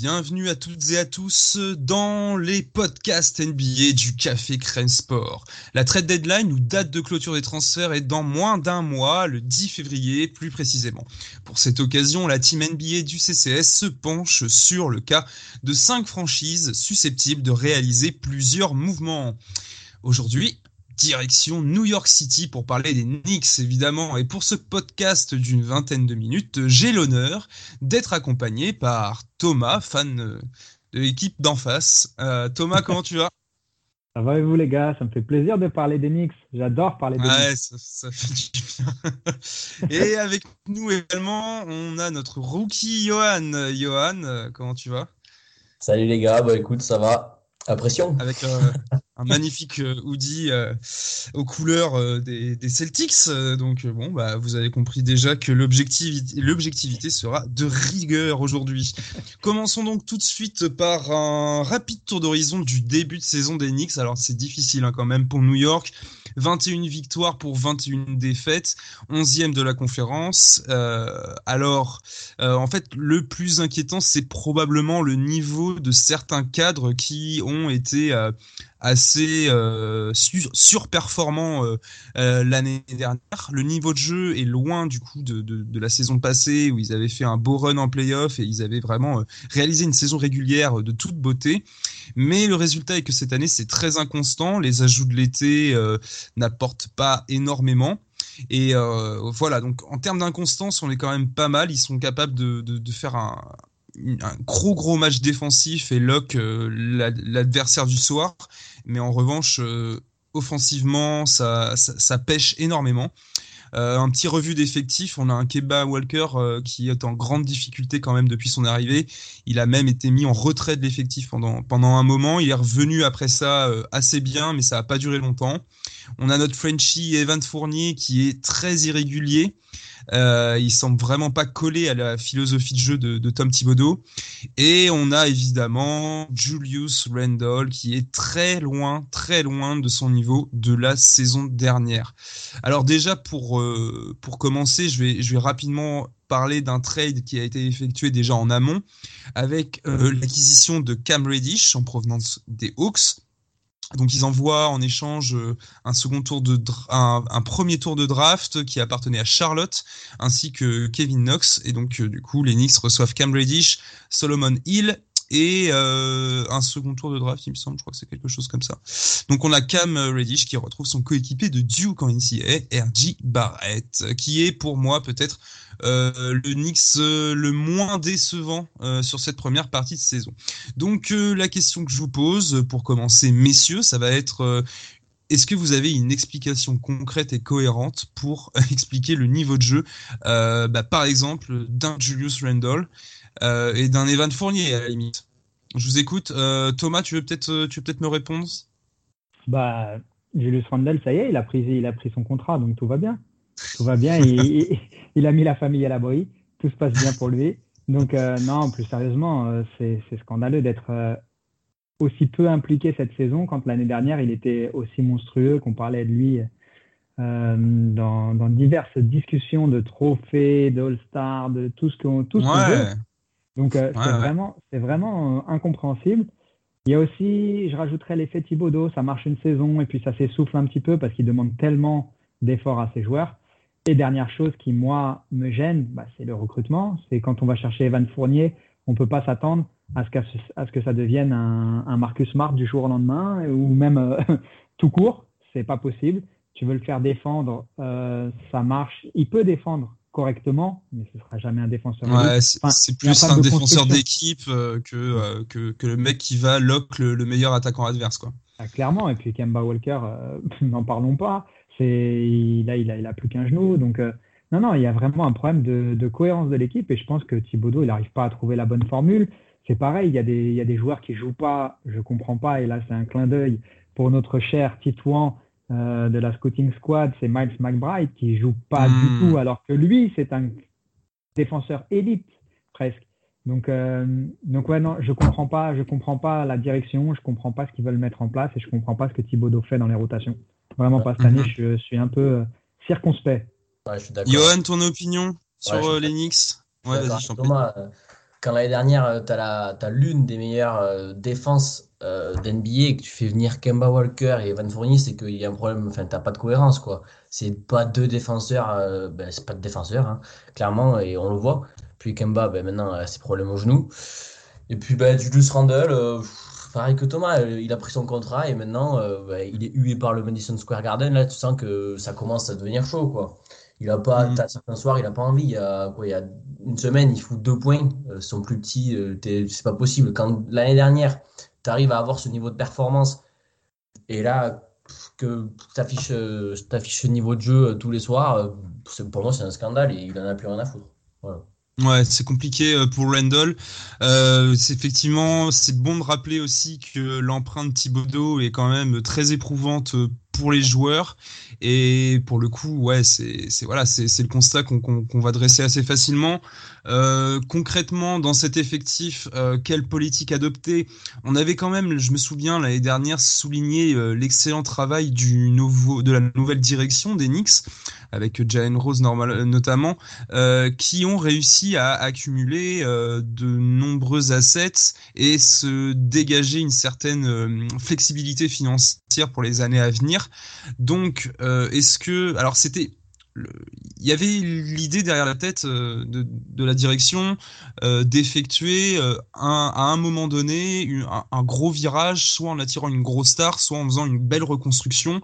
Bienvenue à toutes et à tous dans les podcasts NBA du Café Crème Sport. La trade deadline ou date de clôture des transferts est dans moins d'un mois, le 10 février plus précisément. Pour cette occasion, la team NBA du CCS se penche sur le cas de cinq franchises susceptibles de réaliser plusieurs mouvements. Aujourd'hui, direction New York City pour parler des Knicks évidemment. Et pour ce podcast d'une vingtaine de minutes, j'ai l'honneur d'être accompagné par Thomas, fan de l'équipe d'en face. Euh, Thomas, comment tu vas? Ça va et vous les gars? Ça me fait plaisir de parler des Knicks. J'adore parler des ouais, Knicks. Ça, ça fait du bien. et avec nous également, on a notre rookie Johan. Johan, euh, comment tu vas? Salut les gars, bah écoute, ça va. Avec euh, un magnifique euh, hoodie euh, aux couleurs des, Celtics. donc bon, bah, vous avez compris déjà que l'objectivité, l'objectivité sera de rigueur aujourd'hui. Commençons donc tout de suite par un rapide tour d'horizon du début de saison des Knicks. Alors c'est difficile hein, quand même pour New York. 21 victoires pour 21 défaites, 11e de la conférence. Euh, alors, euh, en fait, le plus inquiétant, c'est probablement le niveau de certains cadres qui ont été euh, assez euh, sur, surperformant euh, euh, l'année dernière. Le niveau de jeu est loin du coup de, de, la saison passée où ils avaient fait un beau run en playoff et ils avaient vraiment euh, réalisé une saison régulière de toute beauté. Mais le résultat est que cette année c'est très inconstant. Les ajouts de l'été n'apportent pas énormément. Et voilà, donc en termes d'inconstance, on est quand même pas mal. Ils sont capables de, de faire un, un gros gros match défensif et lock euh, l'adversaire du soir. Mais en revanche, euh, offensivement, ça, ça, pêche énormément. Euh, un petit revue d'effectifs, on a un Keba Walker qui est en grande difficulté quand même depuis son arrivée. Il a même été mis en retrait de l'effectif pendant, pendant un moment. Il est revenu après ça assez bien, mais ça n'a pas duré longtemps. On a notre Frenchie Evan Fournier qui est très irrégulier. Euh, il semble vraiment pas collé à la philosophie de jeu de, Tom Thibodeau. Et on a évidemment Julius Randle qui est très loin, très loin de son niveau de la saison dernière. Alors déjà pour euh, commencer, je vais je vais rapidement parler d'un trade qui a été effectué déjà en amont avec euh, l'acquisition de Cam Reddish en provenance des Hawks. Donc ils envoient en échange euh, un second tour de un, premier tour de draft qui appartenait à Charlotte ainsi que Kevin Knox et donc euh, du coup les Knicks reçoivent Cam Reddish, Solomon Hill et euh, un second tour de draft, il me semble, je crois que c'est quelque chose comme ça. Donc on a Cam Reddish qui retrouve son coéquipier de Duke en NCAA, R.J. Barrett, qui est pour moi peut-être euh, le Knicks euh, le moins décevant euh, sur cette première partie de saison. Donc euh, la question que je vous pose pour commencer, messieurs, ça va être euh, est-ce que vous avez une explication concrète et cohérente pour expliquer le niveau de jeu, bah, par exemple, d'un Julius Randle euh, et d'un Evan Fournier à la limite? Je vous écoute. Euh, Thomas, tu veux peut-être peut-être me répondre? Bah, Julius Randle, ça y est, il a pris il a pris son contrat, donc tout va bien. Tout va bien. il, il, a mis la famille à l'abri. Tout se passe bien pour lui. Donc euh, non, plus sérieusement, euh, c'est scandaleux d'être euh, aussi peu impliqué cette saison quand l'année dernière il était aussi monstrueux qu'on parlait de lui dans, dans, diverses discussions de trophées, d'All-Star, de tout ce qu'on tout ce ouais. qu veut. Donc euh, ouais, c'est ouais. vraiment, c'est vraiment euh, incompréhensible. Il y a aussi, je rajouterais l'effet Thibodeau, ça marche une saison et puis ça s'essouffle un petit peu parce qu'il demande tellement d'efforts à ses joueurs. Et dernière chose qui, moi, me gêne, bah, c'est le recrutement. C'est quand on va chercher Evan Fournier, on ne peut pas s'attendre à, à, ce que ça devienne un, un, Marcus Smart du jour au lendemain ou même euh, tout court. C'est pas possible. Tu veux le faire défendre, euh, ça marche. Il peut défendre correctement, mais ce sera jamais un défenseur. Ouais, c'est enfin, plus un, un défenseur d'équipe euh, que, euh, que, que, le mec qui va lock le, le meilleur attaquant adverse. Quoi. Ah, clairement, et puis Kemba Walker, euh, n'en parlons pas. Il a, il, a, il a plus qu'un genou. Donc, euh, non, non, il y a vraiment un problème de, de cohérence de l'équipe et je pense que Thibodeau, il n'arrive pas à trouver la bonne formule. C'est pareil, il y, a des, il y a des joueurs qui jouent pas, je comprends pas, et là, c'est un clin d'œil pour notre cher Titouan euh, de la scouting squad, c'est Miles McBride qui joue pas mmh. du tout, alors que lui, c'est un défenseur élite presque. Donc, donc ouais, non, je comprends pas, je comprends pas la direction, je comprends pas ce qu'ils veulent mettre en place et je comprends pas ce que Thibaudot fait dans les rotations. Vraiment pas cette année, mhm. je, suis un peu circonspect. Ouais, Johan, ton opinion sur les Knicks? Ouais, vas-y, Thomas, quand l'année dernière, tu as l'une des meilleures défenses euh, d'NBA que tu fais venir Kemba Walker et Evan Fournier, c'est qu'il y a un problème, enfin, t'as pas de cohérence, quoi. C'est pas deux défenseurs, euh, ben, c'est pas de défenseurs, hein, clairement, et on le voit. Puis Kemba, ben, maintenant, a ses problèmes au genou. Et puis, ben, Julius Randle, euh, pareil que Thomas, il a pris son contrat et maintenant, ben, il est hué par le Madison Square Garden. Là, tu sens que ça commence à devenir chaud, quoi. Il a pas, mm. certains soirs, il a pas envie. Il y a, quoi, il y a une semaine, il fout deux points. son plus petit, c'est pas possible. Quand l'année dernière, tu arrives à avoir ce niveau de performance et là que tu affiches, ce niveau de jeu euh, tous les soirs, euh, pour moi c'est un scandale et il en a plus rien à foutre. Ouais, c'est compliqué euh, pour Randall. Euh, c'est effectivement, c'est bon de rappeler aussi que l'empreinte Thibodeau est quand même très éprouvante pour les joueurs. Et pour le coup, ouais, c'est voilà, c'est le constat qu'on va dresser assez facilement. Euh, concrètement, dans cet effectif, euh, quelle politique adopter? On avait quand même, je me souviens l'année dernière, souligné euh, l'excellent travail du nouveau, de la nouvelle direction des avec Jalen Rose normal, notamment, qui ont réussi à accumuler de nombreux assets et se dégager une certaine flexibilité financière pour les années à venir. Donc, est-ce que, alors c'était il y avait l'idée derrière la tête euh, de, la direction euh, d'effectuer euh, à un moment donné un, gros virage, soit en attirant une grosse star, soit en faisant une belle reconstruction.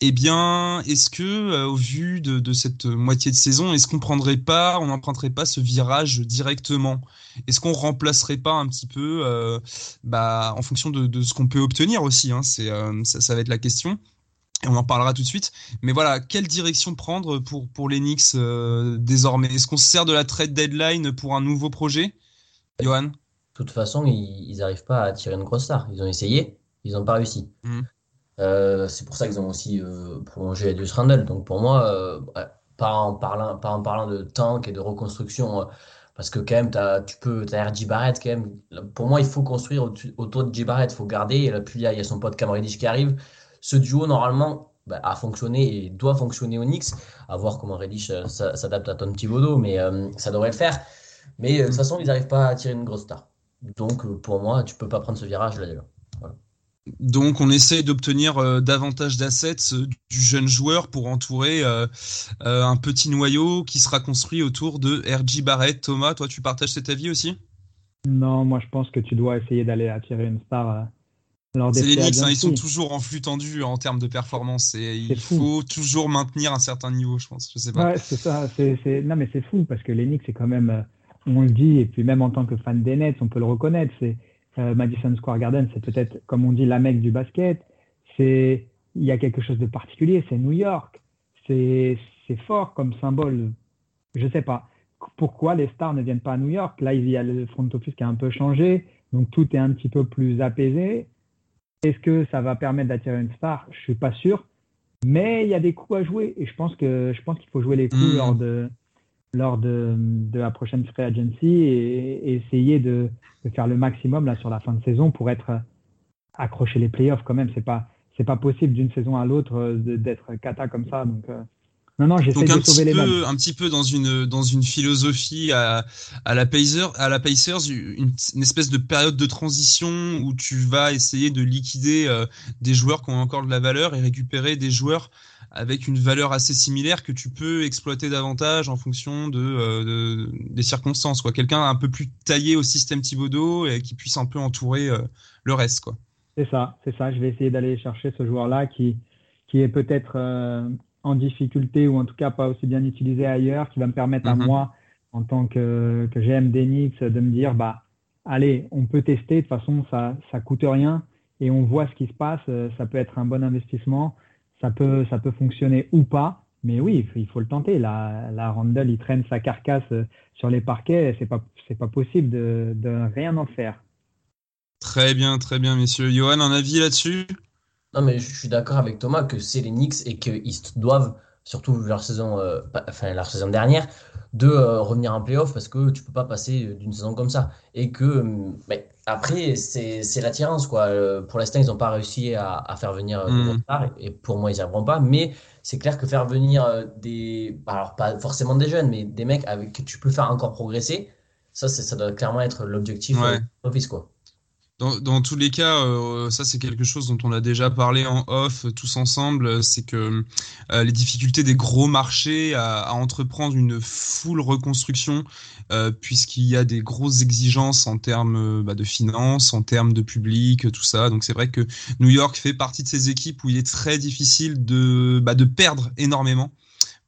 Eh bien, est-ce que, au vu de, cette moitié de saison, est-ce qu'on prendrait pas, on n'emprunterait pas ce virage directement? Est-ce qu'on remplacerait pas un petit peu, bah, en fonction de, ce qu'on peut obtenir aussi hein, C'est ça va être la question on en parlera tout de suite. Mais voilà, quelle direction prendre pour, pour l'Enix euh, désormais? Est-ce qu'on se sert de la trade deadline pour un nouveau projet? Johan? De toute façon, ils n'arrivent pas à tirer une grosse star. Ils ont essayé, ils n'ont pas réussi. Mmh. Euh, c'est pour ça qu'ils ont aussi euh, prolongé Edus Randle. Donc pour moi, pas, en parlant, pas en parlant de tank et de reconstruction, parce que quand même, as, tu peux, as RJ Barrett quand même. Pour moi, il faut construire autour de J Barrett, il faut garder. Et puis il y, a son pote Cam Reddish qui arrive ce duo, normalement, bah, a fonctionné et doit fonctionner au Knicks. À voir comment Reddish euh, s'adapte à Tom Thibodeau, mais euh, ça devrait le faire. Mais euh, de toute façon, ils n'arrivent pas à tirer une grosse star. Donc, pour moi, tu peux pas prendre ce virage là déjà. Donc, on essaie d'obtenir davantage d'assets du jeune joueur pour entourer un petit noyau qui sera construit autour de RJ Barrett. Thomas, toi, tu partages cet avis aussi? Non, moi, je pense que tu dois essayer d'aller attirer une star c'est les Knicks, hein, ils sont toujours en flux tendu en termes de performance et il faut toujours maintenir un certain niveau, je pense. Je sais pas. Ouais, c'est ça. Non, mais c'est fou parce que les Knicks, c'est quand même, euh, on le dit, et puis même en tant que fan des Nets, on peut le reconnaître. C'est euh, Madison Square Garden, c'est peut-être, comme on dit, la mecque du basket. C'est, il y a quelque chose de particulier. C'est New York. C'est, c'est fort comme symbole. Je sais pas pourquoi les stars ne viennent pas à New York. Là, il y a le front office qui a un peu changé, donc tout est un petit peu plus apaisé. Est-ce que ça va permettre d'attirer une star? Je suis pas sûr. Mais il y a des coups à jouer et je pense que je pense qu'il faut jouer les coups hmm. lors de lors de, de, la prochaine free agency et, essayer de, de, faire le maximum là sur la fin de saison pour être accrocher les playoffs quand même. C'est pas c'est pas possible d'une saison à l'autre euh, d'être cata comme ça. Donc euh, non, non, j'essaie de sauver les peu, Un petit peu dans une, dans une philosophie à, à, la Pacers, à la Pacers une, espèce de période de transition où tu vas essayer de liquider euh, des joueurs qui ont encore de la valeur et récupérer des joueurs avec une valeur assez similaire que tu peux exploiter davantage en fonction de, euh, des circonstances. quoi. Quelqu'un un peu plus taillé au système Thibodeau et qui puisse un peu entourer euh, le reste. quoi. C'est ça, c'est ça. Je vais essayer d'aller chercher ce joueur-là qui, qui est peut-être en difficulté ou en tout cas pas aussi bien utilisé ailleurs, qui va me permettre à mhm. moi, en tant que, que GM d'Enix, de me dire, bah, allez, on peut tester, de toute façon, ça ça coûte rien et on voit ce qui se passe, euh, ça peut être un bon investissement, ça peut, ça peut fonctionner ou pas, mais oui, il faut le tenter. La, la Randall, il traîne sa carcasse euh, sur les parquets, c'est pas, c'est pas possible de, de rien en faire. Très bien, très bien, messieurs. Johan, un avis là-dessus? Non, mais je suis d'accord avec Thomas que c'est les Knicks et qu'ils doivent, surtout leur saison, euh, enfin leur saison dernière, de revenir en playoff parce que tu peux pas passer d'une saison comme ça. Et que, après, c'est l'attirance, quoi. pour l'instant, ils n'ont pas réussi à, faire venir mm. et pour moi, ils n'y arriveront pas. Mais c'est clair que faire venir des, alors pas forcément des jeunes, mais des mecs avec que tu peux faire encore progresser, ça, ça doit clairement être l'objectif ouais. office, quoi. Dans, tous les cas, euh, ça c'est quelque chose dont on a déjà parlé en off tous ensemble, c'est que euh, les difficultés des gros marchés à, entreprendre une full reconstruction, euh, puisqu'il y a des grosses exigences en termes bah, de finances, en termes de public, tout ça. Donc c'est vrai que New York fait partie de ces équipes où il est très difficile de, bah, de perdre énormément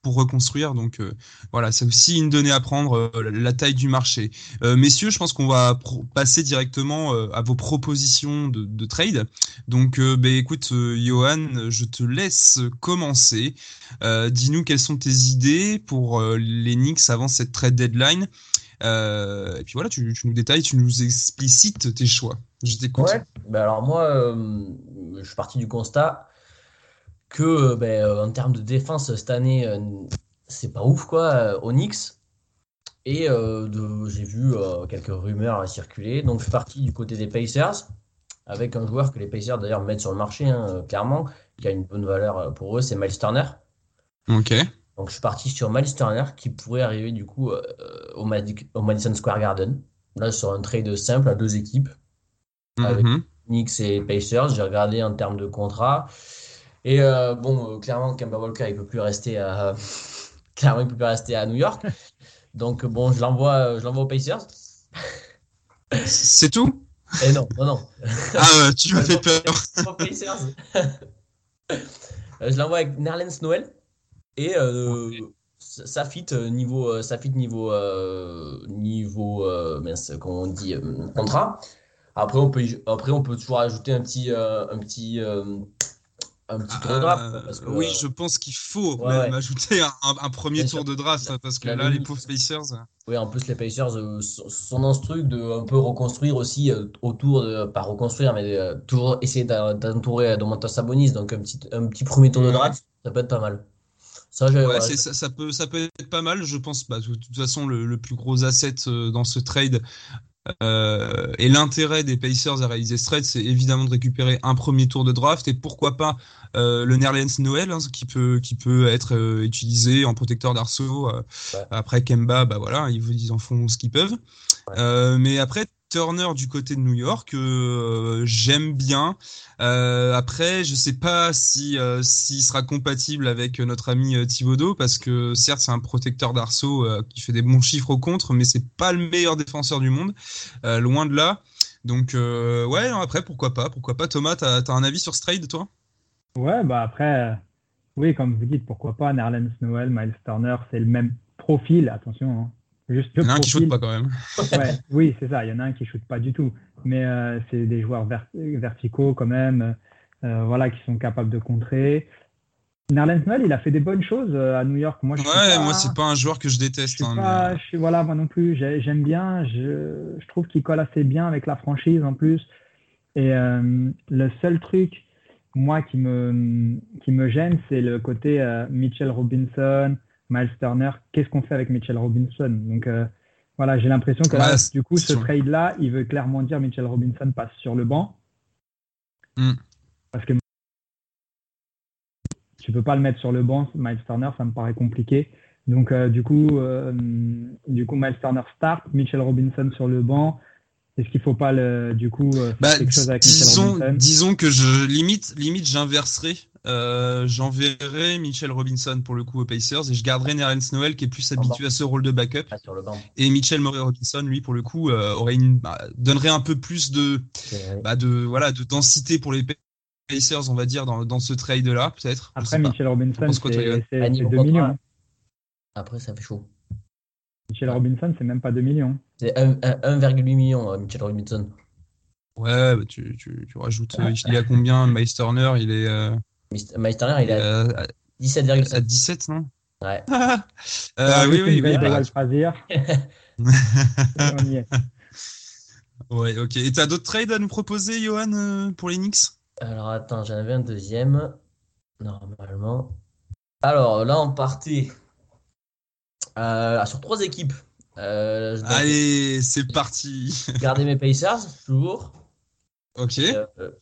pour reconstruire. Donc euh, voilà, c'est aussi une donnée à prendre, euh, la taille du marché. Euh, messieurs, je pense qu'on va passer directement à vos propositions de, trade. Donc bah, écoute, Johan, je te laisse commencer. Dis-nous quelles sont tes idées pour les avant cette trade deadline. et puis voilà, tu, nous détailles, tu nous explicites tes choix. Je t'écoute. Ouais, bah, alors moi, je suis parti du constat que euh, ben, euh, en termes de défense cette année, euh, c'est pas ouf quoi, Onyx. Et j'ai vu quelques rumeurs circuler. Donc je suis parti du côté des Pacers avec un joueur que les Pacers d'ailleurs mettent sur le marché hein, clairement, qui a une bonne valeur pour eux, c'est Miles Turner. Ok. Donc je suis parti sur Miles Turner qui pourrait arriver du coup au, Madison Square Garden. Là sur un trade simple à deux équipes. Avec mm-hmm. Knicks et Pacers. J'ai regardé en termes de contrat. Et euh, bon, euh, clairement, Kemba Walker, il peut plus rester à, clairement, il peut plus rester à New York. Donc bon, je l'envoie, je l'envoie aux Pacers. C'est tout? Eh non, non, non. Ah, tu m'as fait peur. Euh, je l'envoie avec Nerlens Noël et euh, ça fit niveau, ça fit niveau, niveau, mince, comment on dit, contrat. Après, on peut, après, on peut toujours ajouter un petit, un petit un petit tour de draft. Euh, oui, je pense qu'il faut même ajouter un, premier tour de draft parce que là, les pauvres Pacers. Euh. Oui, en plus, les Pacers euh, sont dans ce truc de un peu reconstruire aussi autour de, pas reconstruire, mais toujours essayer d'entourer Domantas Sabonis. Donc, un petit, un petit premier tour de draft, ça peut être pas mal. Ça, ça, peut, ça peut être pas mal. Je pense, bah, de toute façon, le, le plus gros asset dans ce trade, euh, et l'intérêt des Pacers à réaliser ce trade, c'est évidemment de récupérer un premier tour de draft et pourquoi pas euh, le Nerlens Noël hein, qui peut qui peut être euh, utilisé en protecteur d'arceau. Après Kemba, bah voilà, ils, ils en font ce qu'ils peuvent. mais après Turner du côté de New York, euh, j'aime bien. Euh, après, je sais pas si euh, s'il sera compatible avec notre ami Thibodeau parce que certes c'est un protecteur d'arceau qui fait des bons chiffres au contre, mais c'est pas le meilleur défenseur du monde, loin de là. Donc ouais, après pourquoi pas, pourquoi pas. Thomas, t'as as un avis sur ce toi? Ouais, bah après, oui, comme vous dites, pourquoi pas. Nerlens Noel, Miles Turner, c'est le même profil. Attention. Hein. Juste il y en a un qui shoote pas quand même. oui, c'est ça. Il y en a un qui shoote pas du tout. Mais euh, c'est des joueurs verticaux quand même, euh, voilà, qui sont capables de contrer. Nerlens Noel, il a fait des bonnes choses euh, à New York. Moi, je ouais, moi c'est pas un joueur que je déteste. Je hein, je voilà, moi non plus. J'aime bien. Je, je trouve qu'il colle assez bien avec la franchise en plus. Et le seul truc, moi, qui me, qui me gêne, c'est le côté Mitchell Robinson, Miles Turner, qu'est-ce qu'on fait avec Mitchell Robinson Donc euh, voilà, j'ai l'impression que là, du coup, ce trade-là, il veut clairement dire Mitchell Robinson passe sur le banc. Hmm. Parce que tu peux pas le mettre sur le banc, Miles Turner, ça me paraît compliqué. Donc euh, du coup, euh, du coup, Miles Turner start, Mitchell Robinson sur le banc. Est-ce qu'il faut pas le, du coup faire bah, quelque chose avec disons, Disons que je limite, limite, j'inverserai euh, j'enverrai Mitchell Robinson pour le coup aux Pacers et je garderai Nerlens Noel qui est plus habitué à ce rôle de backup. Ah, et Mitchell Murray Robinson, lui, pour le coup, euh, aurait une, bah, donnerait un peu plus de, bah, de, voilà, de densité pour les Pacers, on va dire, dans, dans ce trade-là, peut-être. Après, Mitchell Robinson, c'est 2 millions. Après, ça fait chaud. Mitchell Robinson, c'est même pas 2 millions. C'est 1,8 million, euh, Mitchell Robinson. Ouais, bah, tu, tu, tu, rajoutes. il est à combien Miles Turner Il est. Miles Turner, il a 17,7. À 17, non? Ouais. euh, oui, oui, oui. Bah... on y est. Ouais, ok. Et t'as d'autres trades à nous proposer, Johan, euh, pour les Knicks? Alors attends, j'en avais un deuxième. Normalement. Alors là, on partait sur trois équipes. Allez, c'est parti. Garder mes Pacers, toujours. Ok. Et,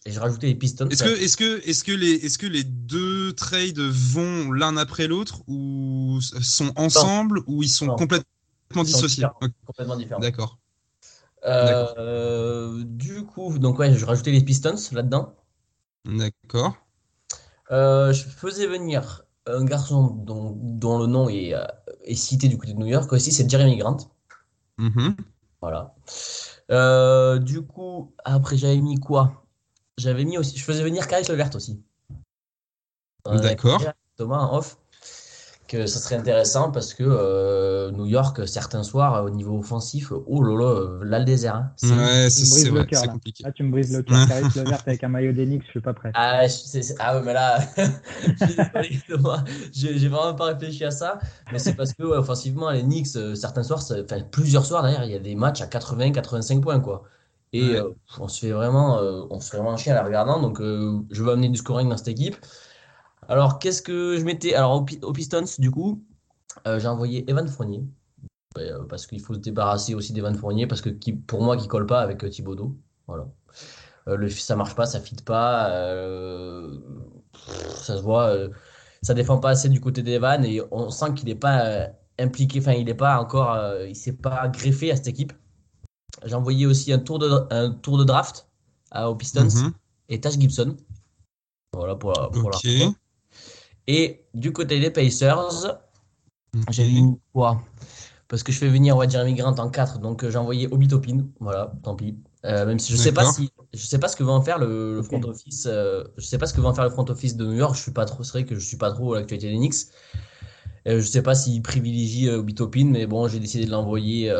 je rajoutais les Pistons. Est-ce que, est que, est que, les, est que les deux trades vont l'un après l'autre ou sont ensemble ou ils sont complètement dissociés? Complètement différents. D'accord. Euh, du coup, donc ouais, je rajoutais les Pistons là-dedans. D'accord. Euh, je faisais venir un garçon dont, dont le nom est, euh, est, cité du côté de New York aussi, c'est Jeremy Grant. Mm-hmm. Voilà. Euh, du coup, après, j'avais mis quoi? J'avais mis aussi. Je faisais venir Caris Levert aussi. D'accord. Thomas en off que ça serait intéressant parce que euh, New York, certains soirs, au niveau offensif, oh là là, là le désert. Hein. Ouais, c'est compliqué. Là, tu me brises le cœur. Levert avec un maillot d'Enix, je suis pas prêt. Ah, ah ouais, mais là, j'ai vraiment pas réfléchi à ça. Mais c'est parce que, offensivement, les Knicks, euh, certains soirs, enfin plusieurs soirs d'ailleurs, il y a des matchs à 80-85 points, quoi. Et euh, on se fait vraiment, on se fait vraiment chier à la regardant. Donc, je veux amener du scoring dans cette équipe. Alors, qu'est-ce que je mettais? Alors, au, Pistons, du coup, euh, j'ai envoyé Evan Fournier. Euh, parce qu'il faut se débarrasser aussi d'Evan Fournier, parce que qui, pour moi, qui colle pas avec euh, Thibodeau. Voilà. le, ça marche pas, ça fit pas. ça se voit. ça défend pas assez du côté d'Evan et on sent qu'il n'est pas impliqué, enfin, il n'est pas encore. il s'est pas greffé à cette équipe. J'ai envoyé aussi un tour de, un tour de draft à, aux Pistons mhm. et Tash Gibson. Voilà pour, pour et du côté des Pacers, j'ai mis quoi? Parce que je fais venir ouais, Jeremy Grant en 4, donc euh, j'ai envoyé Obi Topin. Voilà, tant pis. Euh, même si je sais pas si je sais pas ce que va en faire le, front office. Euh, je sais pas ce que va en faire le front office de New York. Je suis pas trop. C'est vrai que je suis pas trop à l'actualité des Knicks. je sais pas s'il privilégie Obi Topin, mais bon, j'ai décidé de l'envoyer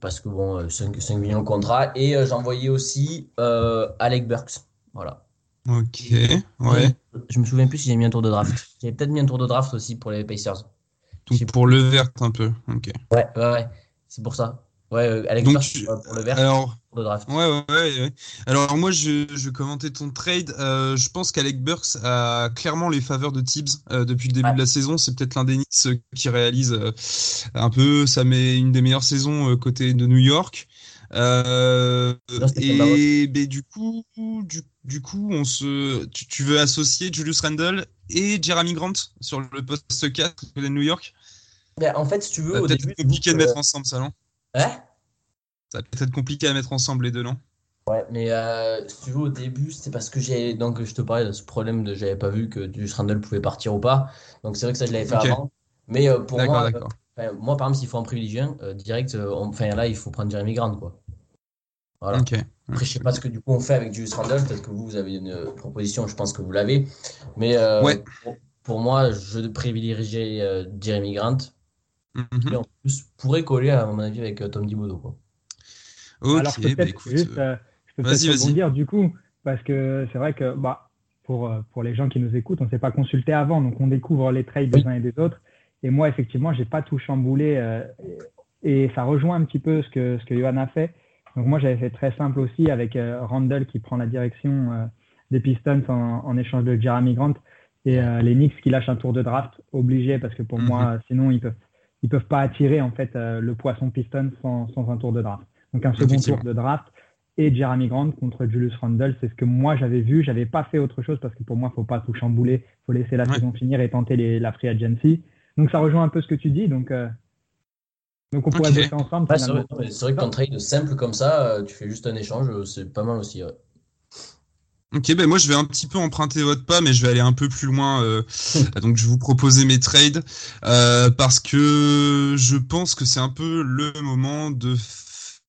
parce que bon, 5, 5 millions de contrat. Et j'ai envoyé aussi Alec Burks. Voilà. Ok, ouais. Je me souviens plus si j'ai mis un tour de draft. J'ai peut-être mis un tour de draft aussi pour les Pacers. Donc pour le vert un peu, ok. Ouais, ouais, ouais. C'est pour ça. Ouais, euh, Alex Donc, pour le vert. Alors, de draft. Ouais, ouais, ouais, Alors moi, je, je commentais ton trade. Euh, je pense qu'Alec Burks a clairement les faveurs de Tibbs euh, depuis le début de la saison. C'est peut-être l'un des Knicks qui réalise un peu. Ça met une des meilleures saisons côté de New York. Euh, et du coup, du, coup, on se, tu, veux associer Julius Randle et Jeremy Grant sur le poste 4 de New York? Ben, En fait, si tu veux, ça peut-être compliqué de mettre ensemble ça, non? Hein? Ça peut être compliqué à mettre ensemble les deux, non? Ouais, mais euh, si tu veux, au début, c'était parce que j'ai. Donc, je te parlais de ce problème de j'avais pas vu que Julius Randle pouvait partir ou pas. Donc, c'est vrai que ça, je l'avais fait avant. Mais euh, pour moi, moi, par exemple, s'il faut en privilégier un, direct, enfin là, il faut prendre Jeremy Grant, quoi. Voilà. Après, je sais pas ce que du coup on fait avec Julius Randle. Peut-être que vous, vous avez une proposition. Je pense que vous l'avez. Mais euh, pour, moi, je privilégierais euh, Jeremy Grant. Qui en plus pourrait coller, à mon avis, avec euh, Tom Thibodeau. Quoi. Alors, bah, peut-être juste, je peux peut-être rebondir du coup, parce que c'est vrai que bah, pour, pour les gens qui nous écoutent, on ne s'est pas consulté avant, donc on découvre les trades des uns et des autres. Et moi, effectivement, j'ai pas tout chamboulé. et ça rejoint un petit peu ce que, ce que Johan a fait. Donc moi, j'avais fait très simple aussi avec euh, Randall qui prend la direction euh, des Pistons en, échange de Jeremy Grant et euh, les Knicks qui lâchent un tour de draft obligé parce que pour moi, mhm. sinon ils peuvent ils peuvent pas attirer en fait le poisson Pistons sans, sans, un tour de draft. Donc un second tour de draft et Jeremy Grant contre Julius Randle, c'est ce que moi j'avais vu. J'avais pas fait autre chose parce que pour moi, il faut pas tout chambouler, faut laisser la saison finir et tenter les, la free agency. Donc ça rejoint un peu ce que tu dis. Donc donc on pourrait bosser ensemble. c'est vrai, que ton trade simple comme ça, euh, tu fais juste un échange, euh, c'est pas mal aussi. Ok, ben moi je vais un petit peu emprunter votre pas, mais je vais aller un peu plus loin. Euh, donc je vais vous proposer mes trades parce que je pense que c'est un peu le moment de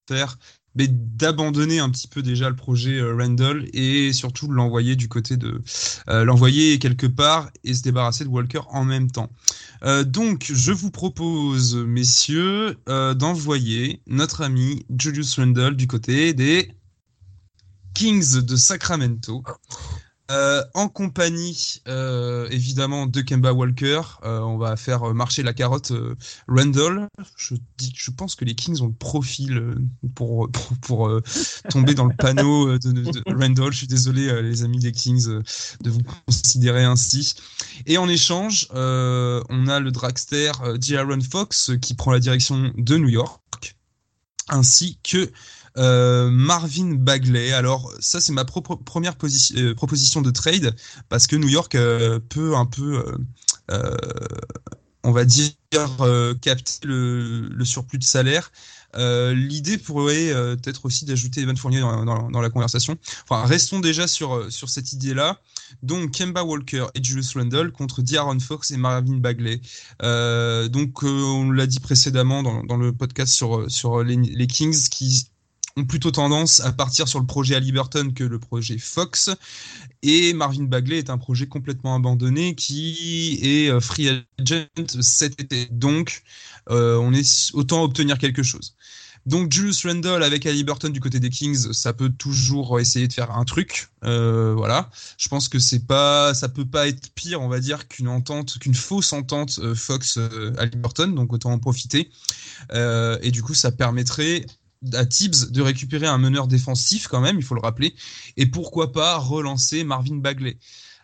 faire mais d'abandonner un petit peu déjà le projet Randall et surtout l'envoyer du côté de l'envoyer quelque part et se débarrasser de Walker en même temps. Euh, donc, je vous propose, messieurs, euh, d'envoyer notre ami Julius Randle du côté des Kings de Sacramento. Euh, en compagnie, euh, évidemment, de Kemba Walker, euh, on va faire marcher la carotte Randall. Je, pense que les Kings ont le profil pour, tomber dans le panneau de, Randall. Je suis désolé, les amis des Kings, de vous considérer ainsi. Et en échange, on a le dragster J. Aaron Fox qui prend la direction de New York, ainsi que euh, Marvin Bagley. Alors ça c'est ma première euh, proposition de trade parce que New York euh, peut un peu, on va dire, capter le, surplus de salaire. L'idée pourrait être aussi d'ajouter Evan Fournier dans, la conversation. Enfin, restons déjà sur, cette idée-là. Donc, Kemba Walker et Julius Randle contre D'Aaron Fox et Marvin Bagley. donc, on l'a dit précédemment dans, le podcast sur, sur les, les Kings qui ont plutôt tendance à partir sur le projet Halliburton que le projet Fox. Et Marvin Bagley est un projet complètement abandonné qui est euh, free agent cet été. Donc, euh, on est autant obtenir quelque chose. Donc Julius Randle avec Halliburton du côté des Kings, ça peut toujours essayer de faire un truc. Euh, voilà. Je pense que c'est pas, ça peut pas être pire, on va dire, qu'une entente, qu'une fausse entente Fox Halliburton. Donc autant en profiter. et du coup, ça permettrait à Tibbs de récupérer un meneur défensif quand même, il faut le rappeler, et pourquoi pas relancer Marvin Bagley.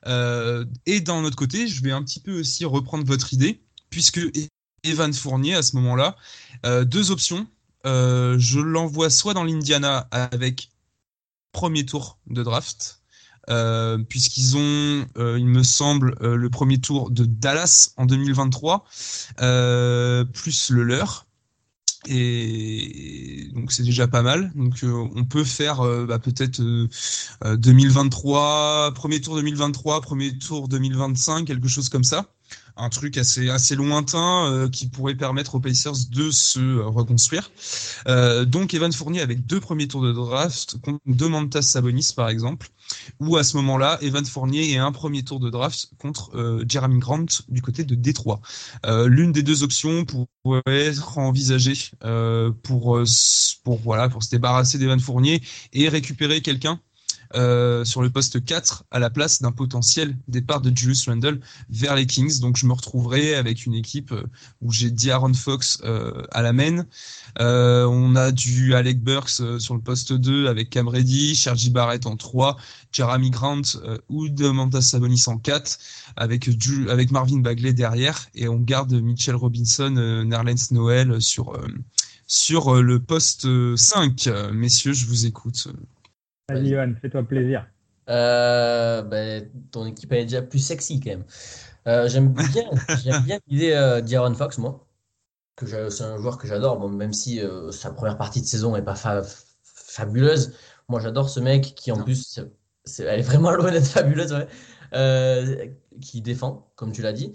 Euh, et d'un autre côté, je vais un petit peu aussi reprendre votre idée, puisque Evan Fournier, à ce moment-là, euh, deux options. Euh, je l'envoie soit dans l'Indiana avec premier tour de draft, puisqu'ils ont, il me semble, le premier tour de Dallas en 2023, plus le leur et donc c'est déjà pas mal. Donc euh, on peut faire euh, bah, peut-être 2023, euh, premier tour 2023, premier tour 2025, quelque chose comme ça un truc assez assez lointain euh, qui pourrait permettre aux Pacers de se euh, reconstruire. Euh, donc Evan Fournier avec deux premiers tours de draft contre deux Mantas Sabonis par exemple, ou à ce moment-là Evan Fournier et un premier tour de draft contre Jeremy Grant du côté de Détroit. L'une des deux options pourrait être envisagée pour pour voilà pour se débarrasser d'Evan Fournier et récupérer quelqu'un euh, sur le poste 4 à la place d'un potentiel départ de Julius Randle vers les Kings. Donc je me retrouverai avec une équipe euh, où j'ai D'Aaron Fox euh, à la main. on a du Alec Burks sur le poste 2 avec Cam Reddy, Sergi Barrett en 3, Jeremy Grant ou Demantas Sabonis en 4 avec, avec Marvin Bagley derrière et on garde Mitchell Robinson, Nerlens Noel sur, sur le poste 5. Messieurs, je vous écoute. Vas-y, Johan, fais-toi plaisir. Euh, ben, ton équipe est déjà plus sexy quand même. Euh, j'aime bien, j'aime bien l'idée euh, d'Aaron Fox, moi. Que c'est un joueur que j'adore, bon, même si euh, sa première partie de saison n'est pas fabuleuse. Moi, j'adore ce mec qui, en plus, elle est vraiment loin d'être fabuleuse, ouais. qui défend, comme tu l'as dit.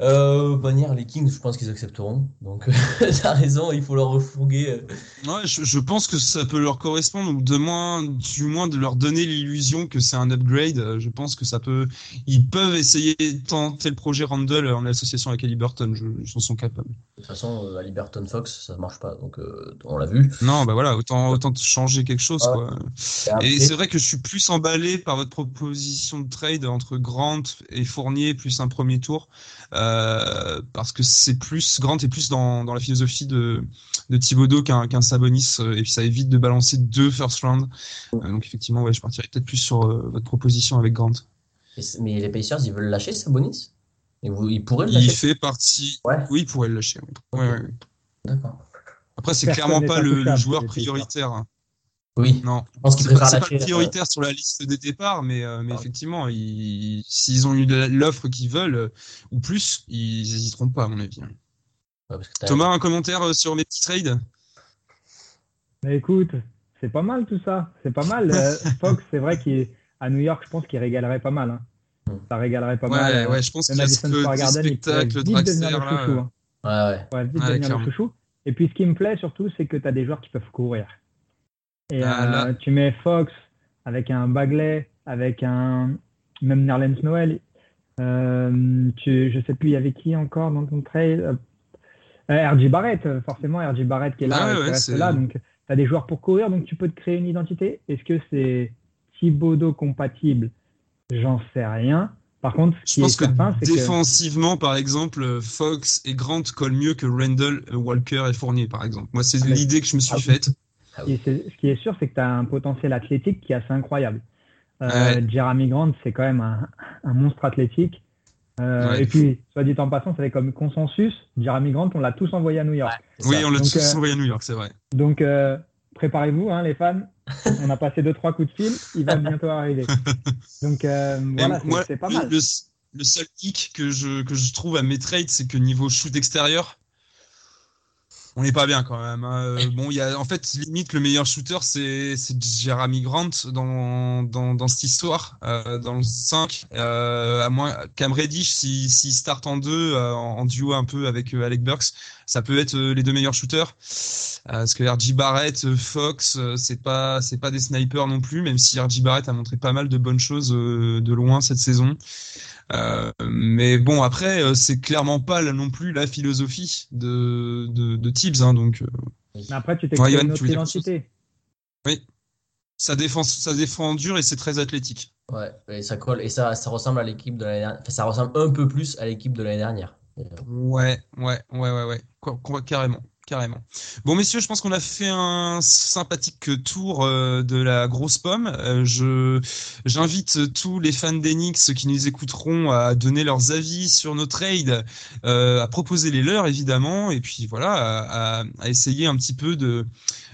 Euh, manière, les Kings, je pense qu'ils accepteront. Donc, t'as raison, il faut leur refourguer. Euh. Ouais, je, pense que ça peut leur correspondre, ou de moins, du moins de leur donner l'illusion que c'est un upgrade. Je pense que ça peut. Ils peuvent essayer de tenter le projet Randall en association avec Halliburton. Je, ils en sont capables. De toute façon, euh, Halliburton Fox, ça marche pas. Donc, euh, on l'a vu. Non, bah voilà, autant, autant changer quelque chose. Quoi. Et, c'est vrai que je suis plus emballé par votre proposition de trade entre Grant et Fournier, plus un premier tour. Euh, parce que c'est plus Grant est plus dans, dans la philosophie de, de Thibodeau qu'un qu'un Sabonis euh, et puis ça évite de balancer deux first round. Euh, donc effectivement, ouais, je partirais peut-être plus sur votre proposition avec Grant. Mais les Pacers, ils veulent lâcher Sabonis? Et vous, Ils pourraient le lâcher? Il fait partie. Oui, il pourrait le lâcher. D'accord. Après, c'est clairement pas le, joueur prioritaire. Hein. Oui. Non. Je pense qu'ils préfèrent C'est pas prioritaire sur la liste des départs, mais, euh, mais effectivement, s'ils ont eu l'offre qu'ils veulent euh, ou plus, ils n'hésiteront pas, à mon avis. Thomas, un commentaire euh, sur mes petits trades? Mais Écoute, c'est pas mal tout ça. C'est pas mal. Fox, c'est vrai qu'à New York, je pense qu'il régalerait pas mal. Hein. Hmm. Ça régalerait pas mal. Ouais, je pense qu'il y a ce spectacle, là. Hein. Ouais, ouais. Ouais, vite devenir le chouchou. Et puis, ce qui me plaît surtout, c'est que tu as des joueurs qui peuvent courir. Et ah, euh, tu mets Fox avec un Bagley, avec un même Nerlens Noël. Euh, tu, je sais plus, il y avait qui encore dans ton trade euh, RJ Barrett, forcément, RJ Barrett qui est là, ah reste là. Donc, tu as des joueurs pour courir, donc tu peux te créer une identité. Est-ce que c'est Thibodeau compatible? J'en sais rien. Par contre, je pense que défensivement, par exemple, Fox et Grant collent mieux que Randall, Walker et Fournier, par exemple. Moi, c'est l'idée que je me suis ah faite. Ce qui est sûr, c'est que tu as un potentiel athlétique qui est assez incroyable. Euh, Jeremy Grant, c'est quand même un, monstre athlétique. Euh, et puis, soit dit en passant, ça fait comme consensus. Jeremy Grant, on l'a tous envoyé à New York. oui, on l'a tous euh, envoyé à New York, c'est vrai. Donc, préparez-vous, hein, les fans. On a passé deux trois coups de fil, il va bientôt arriver. Donc euh, voilà, c'est pas mal. Le, seul hic que je, que je trouve à mes trades, c'est que niveau shoot extérieur, on n'est pas bien quand même. Hein. Euh, bon, il y a en fait limite le meilleur shooter, c'est Jeremy Grant dans, dans, dans cette histoire, euh, dans le 5. Euh, à moins Cam Reddish, s'il si, start en deux, euh, en, duo un peu avec Alec Burks, ça peut être les deux meilleurs shooters. parce que RJ Barrett, Fox, c'est pas c'est pas des snipers non plus, même si RJ Barrett a montré pas mal de bonnes choses de loin cette saison. Euh, mais bon, après, euh, c'est clairement pas non plus la philosophie de, de, de Tibbs. Hein, donc, euh. mais après, tu t'es créé une autre identité. Oui. Ça défend, ça défend dur et c'est très athlétique. Ouais, et ça colle. Et ça, ça ressemble à l'équipe de l'année dernière. Enfin, ça ressemble un peu plus à l'équipe de l'année dernière. Ouais, ouais, ouais, ouais, ouais. Carrément carrément. Bon, messieurs, je pense qu'on a fait un sympathique tour euh, de la grosse pomme. Euh, je j'invite tous les fans d'Enix qui nous écouteront à donner leurs avis sur nos trades, euh, à proposer les leurs évidemment, et puis voilà, à, à essayer un petit peu de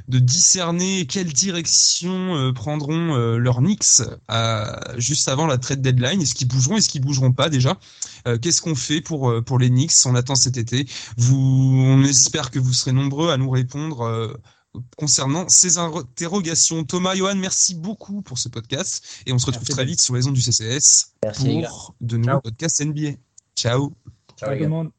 de discerner quelle direction euh, prendront euh, leurs Knicks juste avant la trade deadline. Est-ce qu'ils bougeront, est-ce qu'ils bougeront pas déjà? Euh, Qu'est-ce qu'on fait pour pour les Knicks? On attend cet été. Vous, on espère que vous serez nombreux à nous répondre concernant ces interrogations. Thomas, Johan, merci beaucoup pour ce podcast et on se retrouve très vite sur les ondes du CCS merci, pour de nouveaux podcasts NBA. Ciao. Ciao, Ciao tout le monde.